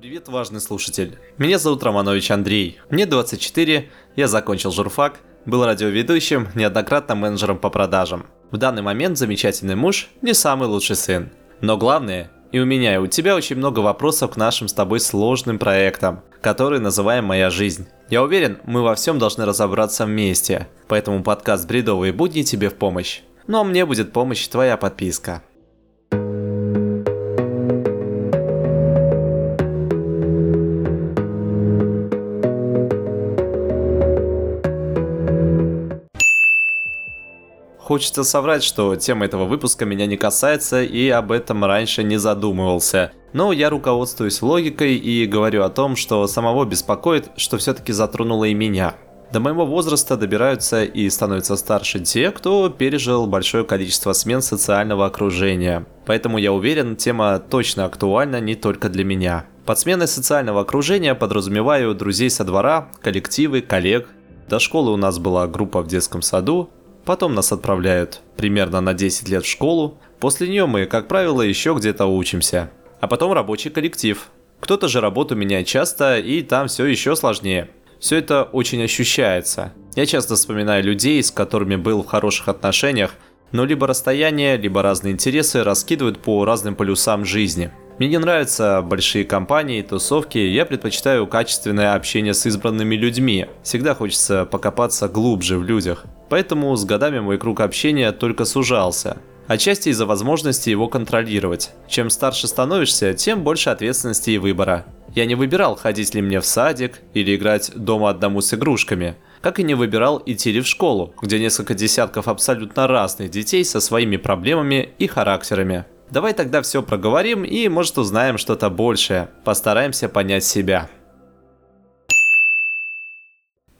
Привет, важный слушатель. Меня зовут Романович Андрей. Мне 24, я закончил журфак, был радиоведущим, неоднократно менеджером по продажам. В данный момент замечательный муж, не самый лучший сын. Но главное, и у меня, и у тебя очень много вопросов к нашим с тобой сложным проектам, который называем «Моя жизнь». Я уверен, мы во всем должны разобраться вместе, поэтому подкаст «Бредовые будни» тебе в помощь. Но мне будет помощь твоя подписка. Хочется соврать, что тема этого выпуска меня не касается и об этом раньше не задумывался. Но я руководствуюсь логикой и говорю о том, что самого беспокоит, что все-таки затронуло и меня. До моего возраста добираются и становятся старше те, кто пережил большое количество смен социального окружения. Поэтому я уверен, тема точно актуальна не только для меня. Под сменой социального окружения подразумеваю друзей со двора, коллективы, коллег. До школы у нас была группа в детском саду, Потом нас отправляют примерно на 10 лет в школу. После нее мы, как правило, еще где-то учимся. А потом рабочий коллектив. Кто-то же работу меняет часто, и там все еще сложнее. Все это очень ощущается. Я часто вспоминаю людей, с которыми был в хороших отношениях, но либо расстояние, либо разные интересы раскидывают по разным полюсам жизни. Мне не нравятся большие компании, тусовки, я предпочитаю качественное общение с избранными людьми. Всегда хочется покопаться глубже в людях. Поэтому с годами мой круг общения только сужался. Отчасти из-за возможности его контролировать. Чем старше становишься, тем больше ответственности и выбора. Я не выбирал, ходить ли мне в садик или играть дома одному с игрушками. Как и не выбирал идти ли в школу, где несколько десятков абсолютно разных детей со своими проблемами и характерами. Давай тогда все проговорим и, может, узнаем что-то большее. Постараемся понять себя.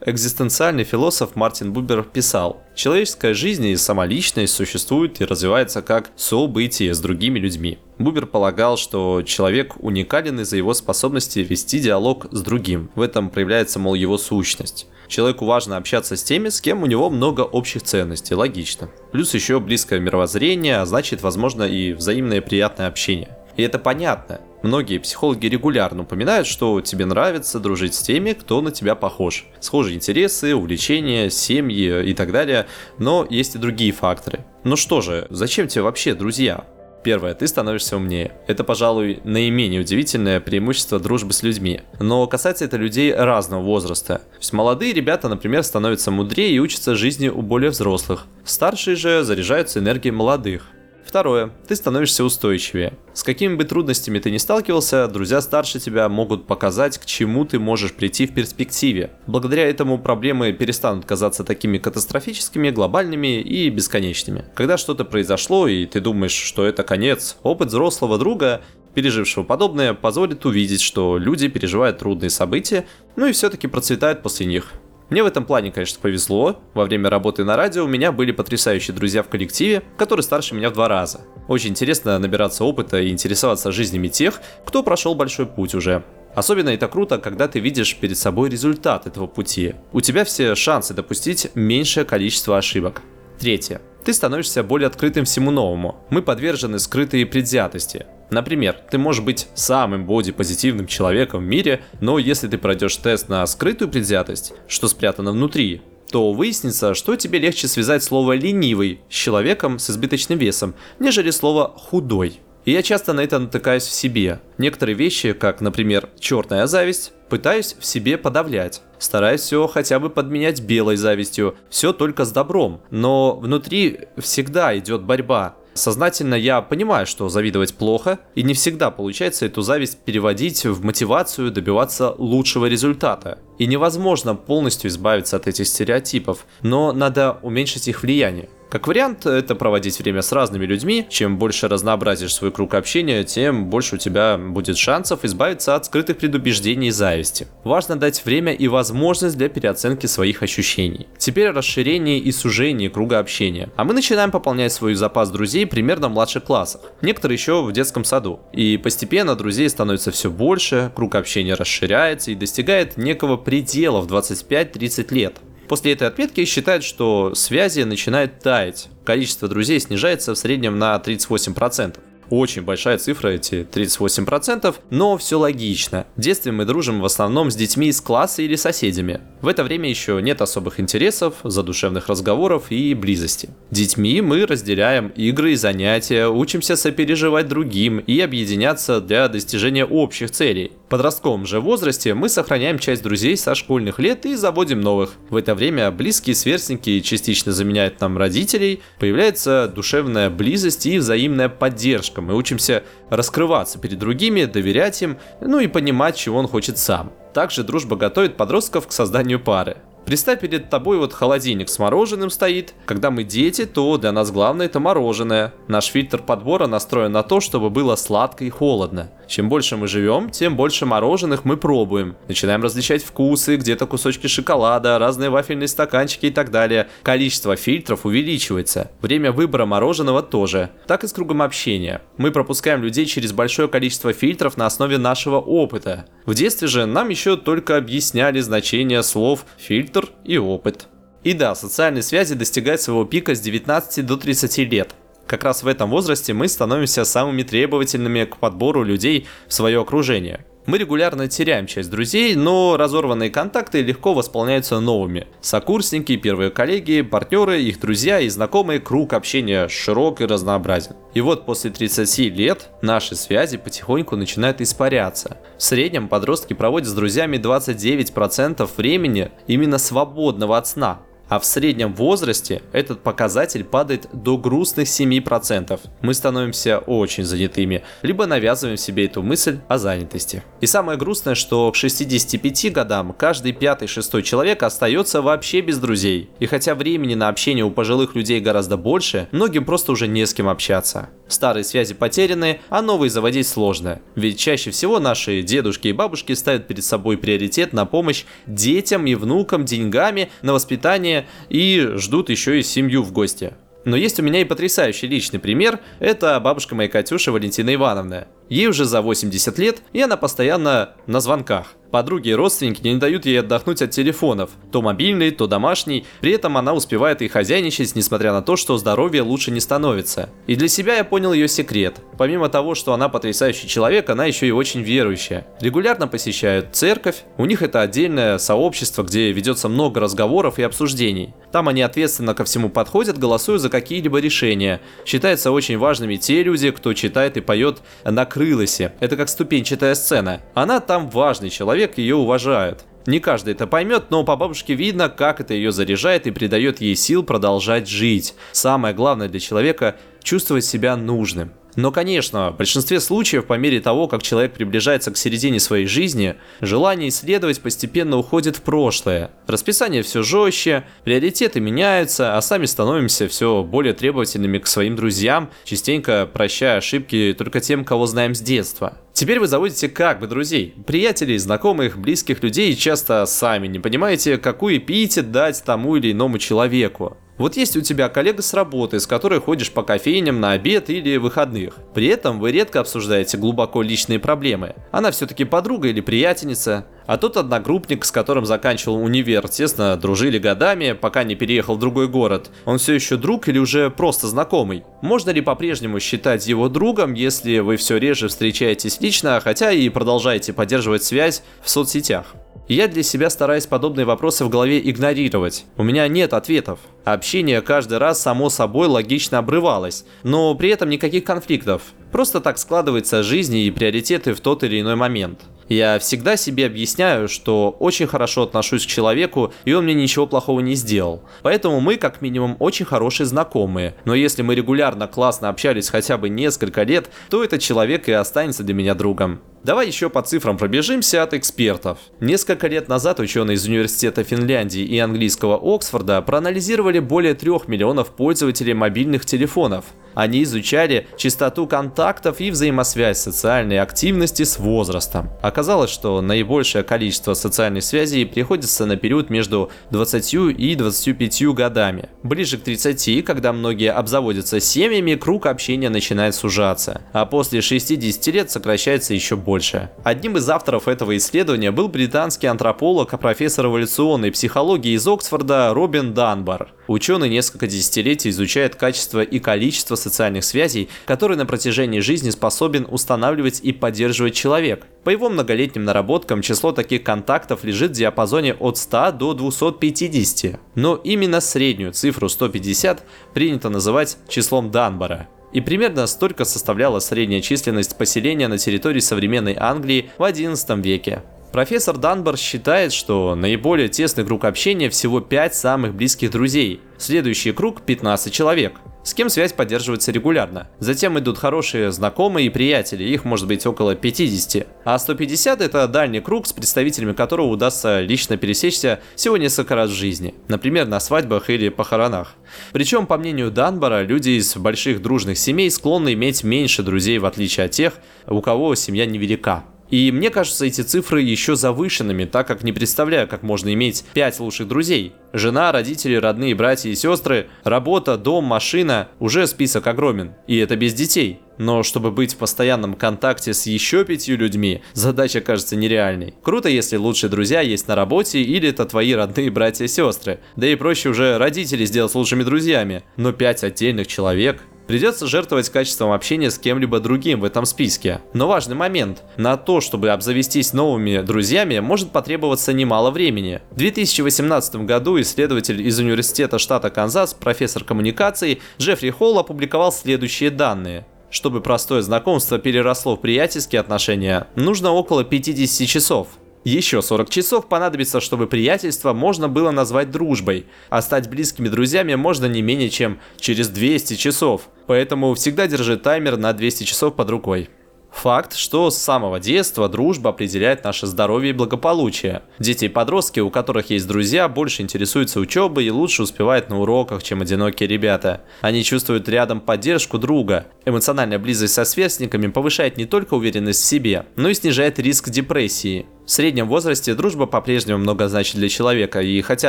Экзистенциальный философ Мартин Бубер писал, «Человеческая жизнь и самоличность существуют и развивается как событие с другими людьми». Бубер полагал, что человек уникален из-за его способности вести диалог с другим. В этом проявляется, мол, его сущность. Человеку важно общаться с теми, с кем у него много общих ценностей, логично. Плюс еще близкое мировоззрение, а значит, возможно, и взаимное приятное общение. И это понятно. Многие психологи регулярно упоминают, что тебе нравится дружить с теми, кто на тебя похож. Схожие интересы, увлечения, семьи и так далее. Но есть и другие факторы. Ну что же, зачем тебе вообще друзья? Первое, ты становишься умнее. Это, пожалуй, наименее удивительное преимущество дружбы с людьми. Но касается это людей разного возраста. То есть молодые ребята, например, становятся мудрее и учатся жизни у более взрослых. Старшие же заряжаются энергией молодых. Второе. Ты становишься устойчивее. С какими бы трудностями ты ни сталкивался, друзья старше тебя могут показать, к чему ты можешь прийти в перспективе. Благодаря этому проблемы перестанут казаться такими катастрофическими, глобальными и бесконечными. Когда что-то произошло и ты думаешь, что это конец, опыт взрослого друга пережившего подобное, позволит увидеть, что люди переживают трудные события, ну и все-таки процветают после них. Мне в этом плане, конечно, повезло. Во время работы на радио у меня были потрясающие друзья в коллективе, которые старше меня в два раза. Очень интересно набираться опыта и интересоваться жизнями тех, кто прошел большой путь уже. Особенно это круто, когда ты видишь перед собой результат этого пути. У тебя все шансы допустить меньшее количество ошибок. Третье. Ты становишься более открытым всему новому. Мы подвержены скрытой предвзятости. Например, ты можешь быть самым бодипозитивным человеком в мире, но если ты пройдешь тест на скрытую предвзятость, что спрятано внутри, то выяснится, что тебе легче связать слово «ленивый» с человеком с избыточным весом, нежели слово «худой». И я часто на это натыкаюсь в себе. Некоторые вещи, как, например, черная зависть, пытаюсь в себе подавлять. Стараюсь все хотя бы подменять белой завистью, все только с добром. Но внутри всегда идет борьба. Сознательно я понимаю, что завидовать плохо, и не всегда получается эту зависть переводить в мотивацию добиваться лучшего результата. И невозможно полностью избавиться от этих стереотипов, но надо уменьшить их влияние. Как вариант, это проводить время с разными людьми. Чем больше разнообразишь свой круг общения, тем больше у тебя будет шансов избавиться от скрытых предубеждений и зависти. Важно дать время и возможность для переоценки своих ощущений. Теперь расширение и сужение круга общения. А мы начинаем пополнять свой запас друзей примерно в младших классах. Некоторые еще в детском саду. И постепенно друзей становится все больше, круг общения расширяется и достигает некого предела в 25-30 лет. После этой отметки считают, что связи начинают таять. Количество друзей снижается в среднем на 38%. Очень большая цифра, эти 38%, но все логично. В детстве мы дружим в основном с детьми из класса или соседями. В это время еще нет особых интересов, задушевных разговоров и близости. Детьми мы разделяем игры и занятия, учимся сопереживать другим и объединяться для достижения общих целей. В подростковом же возрасте мы сохраняем часть друзей со школьных лет и заводим новых. В это время близкие сверстники частично заменяют нам родителей, появляется душевная близость и взаимная поддержка. Мы учимся раскрываться перед другими, доверять им, ну и понимать, чего он хочет сам. Также дружба готовит подростков к созданию пары. Представь перед тобой вот холодильник с мороженым стоит. Когда мы дети, то для нас главное это мороженое. Наш фильтр подбора настроен на то, чтобы было сладко и холодно. Чем больше мы живем, тем больше мороженых мы пробуем. Начинаем различать вкусы, где-то кусочки шоколада, разные вафельные стаканчики и так далее. Количество фильтров увеличивается. Время выбора мороженого тоже. Так и с кругом общения. Мы пропускаем людей через большое количество фильтров на основе нашего опыта. В детстве же нам еще только объясняли значение слов фильтр и опыт. И да, социальные связи достигают своего пика с 19 до 30 лет. Как раз в этом возрасте мы становимся самыми требовательными к подбору людей в свое окружение. Мы регулярно теряем часть друзей, но разорванные контакты легко восполняются новыми. Сокурсники, первые коллеги, партнеры, их друзья и знакомые круг общения широк и разнообразен. И вот после 30 лет наши связи потихоньку начинают испаряться. В среднем подростки проводят с друзьями 29% времени именно свободного от сна, а в среднем возрасте этот показатель падает до грустных 7%. Мы становимся очень занятыми, либо навязываем себе эту мысль о занятости. И самое грустное, что к 65 годам каждый пятый-шестой человек остается вообще без друзей. И хотя времени на общение у пожилых людей гораздо больше, многим просто уже не с кем общаться. Старые связи потеряны, а новые заводить сложно. Ведь чаще всего наши дедушки и бабушки ставят перед собой приоритет на помощь детям и внукам деньгами на воспитание и ждут еще и семью в гости. Но есть у меня и потрясающий личный пример. Это бабушка моей Катюша Валентина Ивановна. Ей уже за 80 лет, и она постоянно на звонках. Подруги и родственники не дают ей отдохнуть от телефонов, то мобильный, то домашний, при этом она успевает и хозяйничать, несмотря на то, что здоровье лучше не становится. И для себя я понял ее секрет. Помимо того, что она потрясающий человек, она еще и очень верующая. Регулярно посещают церковь, у них это отдельное сообщество, где ведется много разговоров и обсуждений. Там они ответственно ко всему подходят, голосуют за какие-либо решения. Считается очень важными те люди, кто читает и поет на крылосе. Это как ступенчатая сцена. Она там важный человек, человек ее уважают. Не каждый это поймет, но по бабушке видно, как это ее заряжает и придает ей сил продолжать жить. Самое главное для человека – чувствовать себя нужным. Но, конечно, в большинстве случаев, по мере того, как человек приближается к середине своей жизни, желание исследовать постепенно уходит в прошлое. Расписание все жестче, приоритеты меняются, а сами становимся все более требовательными к своим друзьям, частенько прощая ошибки только тем, кого знаем с детства. Теперь вы заводите как бы друзей, приятелей, знакомых, близких людей и часто сами не понимаете, какую эпитет дать тому или иному человеку. Вот есть у тебя коллега с работы, с которой ходишь по кофейням на обед или выходных. При этом вы редко обсуждаете глубоко личные проблемы. Она все-таки подруга или приятельница. А тот одногруппник, с которым заканчивал универ, тесно дружили годами, пока не переехал в другой город. Он все еще друг или уже просто знакомый? Можно ли по-прежнему считать его другом, если вы все реже встречаетесь лично, хотя и продолжаете поддерживать связь в соцсетях? Я для себя стараюсь подобные вопросы в голове игнорировать. У меня нет ответов. Общение каждый раз само собой логично обрывалось, но при этом никаких конфликтов. Просто так складывается жизнь и приоритеты в тот или иной момент. Я всегда себе объясняю, что очень хорошо отношусь к человеку, и он мне ничего плохого не сделал. Поэтому мы, как минимум, очень хорошие знакомые. Но если мы регулярно классно общались хотя бы несколько лет, то этот человек и останется для меня другом. Давай еще по цифрам пробежимся от экспертов. Несколько лет назад ученые из Университета Финляндии и английского Оксфорда проанализировали более 3 миллионов пользователей мобильных телефонов. Они изучали частоту контактов и взаимосвязь социальной активности с возрастом. Оказалось, что наибольшее количество социальных связей приходится на период между 20 и 25 годами. Ближе к 30, когда многие обзаводятся семьями, круг общения начинает сужаться, а после 60 лет сокращается еще больше больше. Одним из авторов этого исследования был британский антрополог, а профессор эволюционной психологии из Оксфорда Робин Данбар. Ученый несколько десятилетий изучает качество и количество социальных связей, которые на протяжении жизни способен устанавливать и поддерживать человек. По его многолетним наработкам число таких контактов лежит в диапазоне от 100 до 250. Но именно среднюю цифру 150 принято называть числом Данбара. И примерно столько составляла средняя численность поселения на территории современной Англии в XI веке. Профессор Данбар считает, что наиболее тесный круг общения всего 5 самых близких друзей. Следующий круг 15 человек, с кем связь поддерживается регулярно. Затем идут хорошие знакомые и приятели, их может быть около 50. А 150 это дальний круг, с представителями которого удастся лично пересечься всего несколько раз в жизни. Например, на свадьбах или похоронах. Причем, по мнению Данбара, люди из больших дружных семей склонны иметь меньше друзей, в отличие от тех, у кого семья невелика. И мне кажется эти цифры еще завышенными, так как не представляю, как можно иметь 5 лучших друзей. Жена, родители, родные братья и сестры, работа, дом, машина, уже список огромен. И это без детей. Но чтобы быть в постоянном контакте с еще пятью людьми, задача кажется нереальной. Круто, если лучшие друзья есть на работе или это твои родные братья и сестры. Да и проще уже родителей сделать лучшими друзьями. Но пять отдельных человек Придется жертвовать качеством общения с кем-либо другим в этом списке. Но важный момент. На то, чтобы обзавестись новыми друзьями, может потребоваться немало времени. В 2018 году исследователь из университета штата Канзас, профессор коммуникаций Джеффри Холл опубликовал следующие данные. Чтобы простое знакомство переросло в приятельские отношения, нужно около 50 часов. Еще 40 часов понадобится, чтобы приятельство можно было назвать дружбой, а стать близкими друзьями можно не менее чем через 200 часов. Поэтому всегда держи таймер на 200 часов под рукой. Факт, что с самого детства дружба определяет наше здоровье и благополучие. Дети и подростки, у которых есть друзья, больше интересуются учебой и лучше успевают на уроках, чем одинокие ребята. Они чувствуют рядом поддержку друга. Эмоциональная близость со сверстниками повышает не только уверенность в себе, но и снижает риск депрессии. В среднем возрасте дружба по-прежнему много значит для человека, и хотя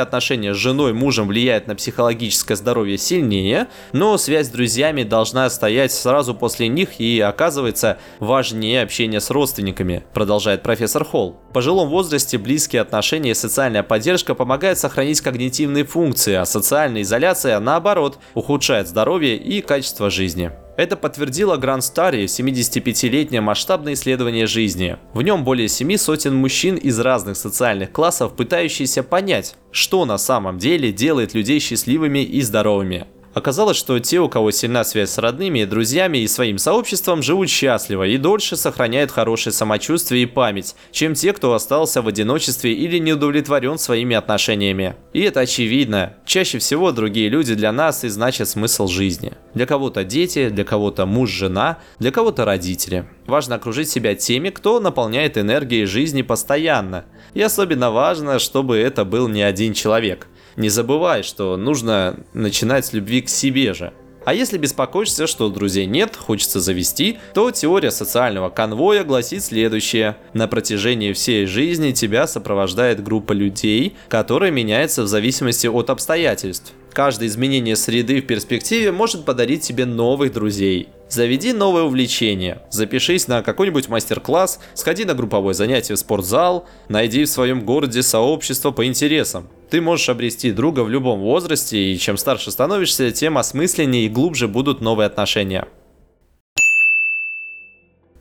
отношения с женой, мужем влияют на психологическое здоровье сильнее, но связь с друзьями должна стоять сразу после них и оказывается важнее общения с родственниками, продолжает профессор Холл. В пожилом возрасте близкие отношения и социальная поддержка помогают сохранить когнитивные функции, а социальная изоляция, наоборот, ухудшает здоровье и качество жизни. Это подтвердило Гранд Старри 75-летнее масштабное исследование жизни. В нем более семи сотен мужчин из разных социальных классов, пытающиеся понять, что на самом деле делает людей счастливыми и здоровыми. Оказалось, что те, у кого сильна связь с родными, друзьями и своим сообществом, живут счастливо и дольше сохраняют хорошее самочувствие и память, чем те, кто остался в одиночестве или не удовлетворен своими отношениями. И это очевидно. Чаще всего другие люди для нас и значат смысл жизни. Для кого-то дети, для кого-то муж-жена, для кого-то родители. Важно окружить себя теми, кто наполняет энергией жизни постоянно. И особенно важно, чтобы это был не один человек. Не забывай, что нужно начинать с любви к себе же. А если беспокоишься, что друзей нет, хочется завести, то теория социального конвоя гласит следующее. На протяжении всей жизни тебя сопровождает группа людей, которая меняется в зависимости от обстоятельств. Каждое изменение среды в перспективе может подарить тебе новых друзей. Заведи новое увлечение, запишись на какой-нибудь мастер-класс, сходи на групповое занятие в спортзал, найди в своем городе сообщество по интересам. Ты можешь обрести друга в любом возрасте, и чем старше становишься, тем осмысленнее и глубже будут новые отношения.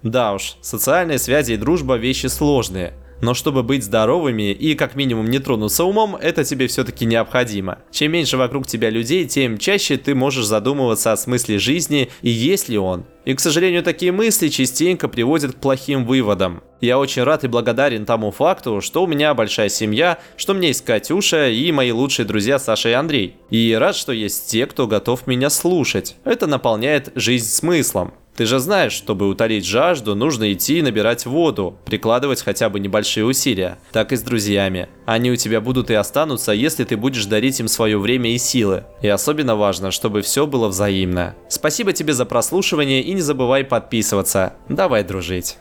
Да уж, социальные связи и дружба вещи сложные. Но чтобы быть здоровыми и как минимум не тронуться умом, это тебе все-таки необходимо. Чем меньше вокруг тебя людей, тем чаще ты можешь задумываться о смысле жизни и есть ли он. И, к сожалению, такие мысли частенько приводят к плохим выводам. Я очень рад и благодарен тому факту, что у меня большая семья, что у меня есть Катюша и мои лучшие друзья Саша и Андрей. И рад, что есть те, кто готов меня слушать. Это наполняет жизнь смыслом. Ты же знаешь, чтобы утолить жажду, нужно идти и набирать воду, прикладывать хотя бы небольшие усилия. Так и с друзьями. Они у тебя будут и останутся, если ты будешь дарить им свое время и силы. И особенно важно, чтобы все было взаимно. Спасибо тебе за прослушивание и не забывай подписываться. Давай дружить.